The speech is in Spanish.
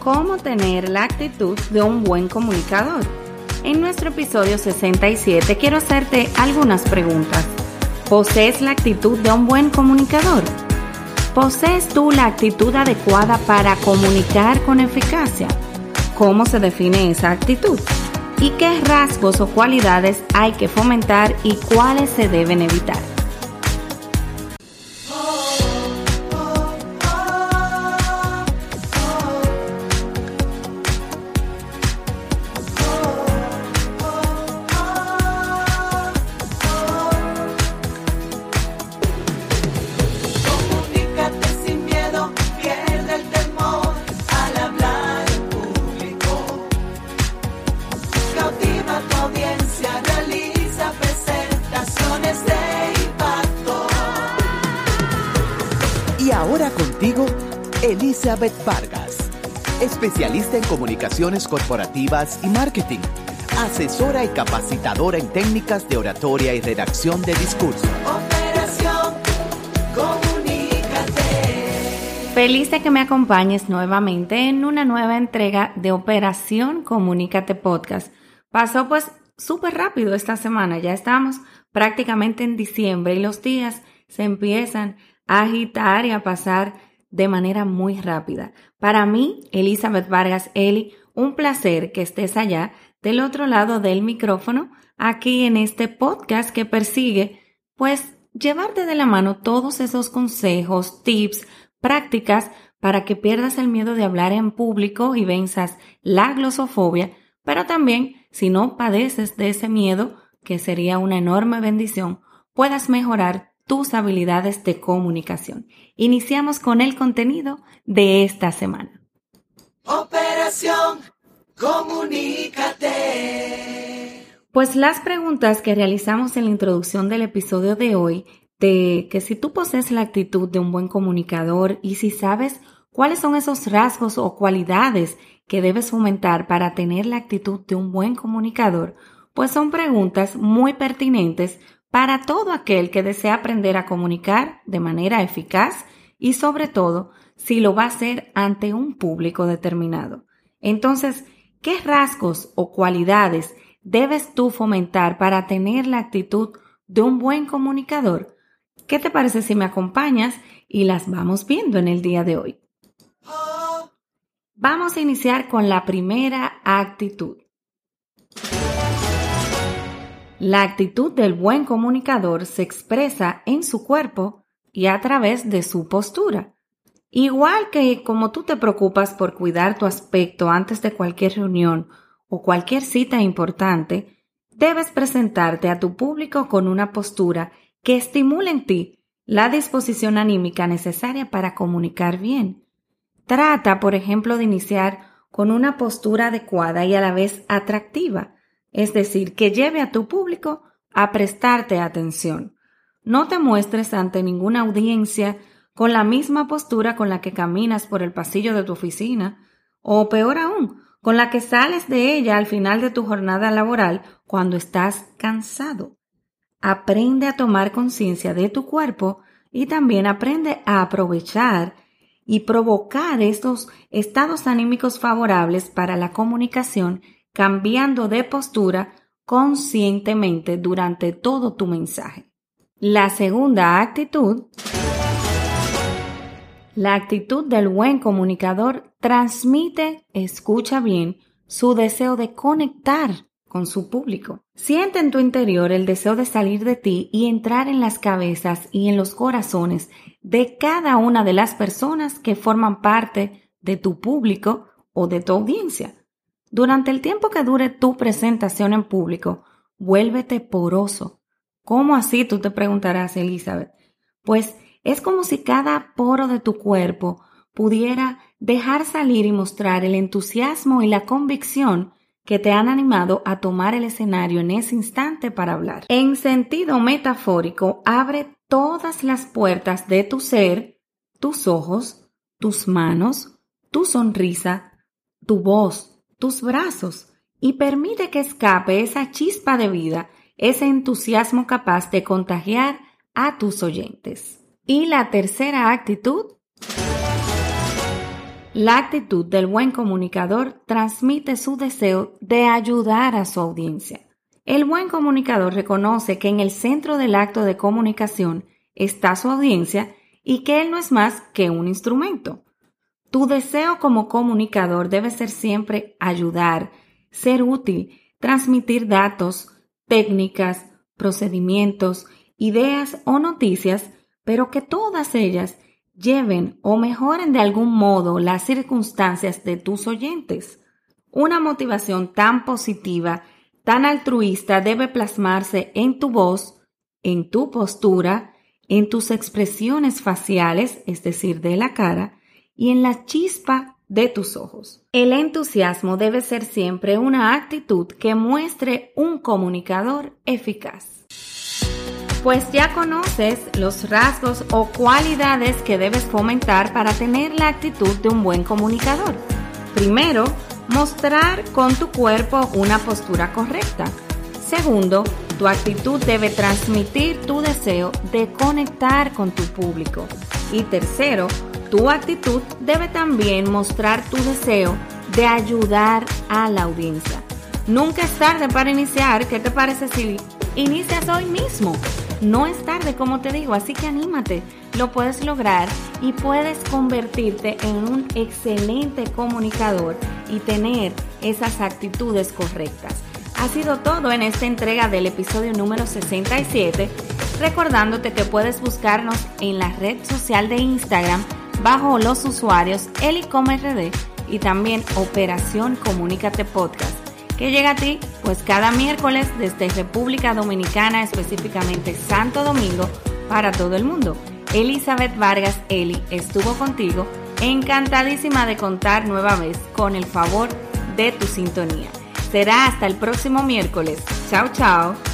cómo tener la actitud de un buen comunicador. En nuestro episodio 67 quiero hacerte algunas preguntas. ¿Posees la actitud de un buen comunicador? ¿Posees tú la actitud adecuada para comunicar con eficacia? ¿Cómo se define esa actitud? ¿Y qué rasgos o cualidades hay que fomentar y cuáles se deben evitar? Elizabeth Vargas, especialista en comunicaciones corporativas y marketing, asesora y capacitadora en técnicas de oratoria y redacción de discurso. Operación Comunícate. Feliz de que me acompañes nuevamente en una nueva entrega de Operación Comunícate Podcast. Pasó pues súper rápido esta semana, ya estamos prácticamente en diciembre y los días se empiezan agitar y a pasar de manera muy rápida. Para mí, Elizabeth Vargas Eli, un placer que estés allá del otro lado del micrófono, aquí en este podcast que persigue, pues, llevarte de la mano todos esos consejos, tips, prácticas para que pierdas el miedo de hablar en público y venzas la glosofobia, pero también, si no padeces de ese miedo, que sería una enorme bendición, puedas mejorar tus habilidades de comunicación. Iniciamos con el contenido de esta semana. Operación Comunícate. Pues las preguntas que realizamos en la introducción del episodio de hoy, de que si tú posees la actitud de un buen comunicador y si sabes cuáles son esos rasgos o cualidades que debes fomentar para tener la actitud de un buen comunicador, pues son preguntas muy pertinentes para todo aquel que desea aprender a comunicar de manera eficaz y sobre todo si lo va a hacer ante un público determinado. Entonces, ¿qué rasgos o cualidades debes tú fomentar para tener la actitud de un buen comunicador? ¿Qué te parece si me acompañas y las vamos viendo en el día de hoy? Vamos a iniciar con la primera actitud. La actitud del buen comunicador se expresa en su cuerpo y a través de su postura. Igual que como tú te preocupas por cuidar tu aspecto antes de cualquier reunión o cualquier cita importante, debes presentarte a tu público con una postura que estimule en ti la disposición anímica necesaria para comunicar bien. Trata, por ejemplo, de iniciar con una postura adecuada y a la vez atractiva, es decir, que lleve a tu público a prestarte atención. No te muestres ante ninguna audiencia con la misma postura con la que caminas por el pasillo de tu oficina, o peor aún, con la que sales de ella al final de tu jornada laboral cuando estás cansado. Aprende a tomar conciencia de tu cuerpo y también aprende a aprovechar y provocar estos estados anímicos favorables para la comunicación cambiando de postura conscientemente durante todo tu mensaje. La segunda actitud, la actitud del buen comunicador transmite, escucha bien, su deseo de conectar con su público. Siente en tu interior el deseo de salir de ti y entrar en las cabezas y en los corazones de cada una de las personas que forman parte de tu público o de tu audiencia. Durante el tiempo que dure tu presentación en público, vuélvete poroso. ¿Cómo así? Tú te preguntarás, Elizabeth. Pues es como si cada poro de tu cuerpo pudiera dejar salir y mostrar el entusiasmo y la convicción que te han animado a tomar el escenario en ese instante para hablar. En sentido metafórico, abre todas las puertas de tu ser, tus ojos, tus manos, tu sonrisa, tu voz, tus brazos y permite que escape esa chispa de vida, ese entusiasmo capaz de contagiar a tus oyentes. Y la tercera actitud, La actitud del buen comunicador transmite su deseo de ayudar a su audiencia. El buen comunicador reconoce que en el centro del acto de comunicación está su audiencia y que él no es más que un instrumento. Tu deseo como comunicador debe ser siempre ayudar, ser útil, transmitir datos, técnicas, procedimientos, ideas o noticias, pero que todas ellas lleven o mejoren de algún modo las circunstancias de tus oyentes. Una motivación tan positiva, tan altruista debe plasmarse en tu voz, en tu postura, en tus expresiones faciales, es decir, de la cara, y en la chispa de tus ojos. El entusiasmo debe ser siempre una actitud que muestre un comunicador eficaz. Pues ya conoces los rasgos o cualidades que debes fomentar para tener la actitud de un buen comunicador. Primero, mostrar con tu cuerpo una postura correcta. Segundo, tu actitud debe transmitir tu deseo de conectar con tu público. Y tercero, tu actitud debe también mostrar tu deseo de ayudar a la audiencia. Nunca es tarde para iniciar. ¿Qué te parece si inicias hoy mismo? No es tarde, como te digo, así que anímate, lo puedes lograr y puedes convertirte en un excelente comunicador y tener esas actitudes correctas. Ha sido todo en esta entrega del episodio número 67, recordándote que puedes buscarnos en la red social de Instagram bajo los usuarios RD y también Operación Comunícate Podcast que llega a ti pues cada miércoles desde República Dominicana, específicamente Santo Domingo, para todo el mundo. Elizabeth Vargas Eli estuvo contigo, encantadísima de contar nueva vez con el favor de tu sintonía. Será hasta el próximo miércoles. Chao, chao.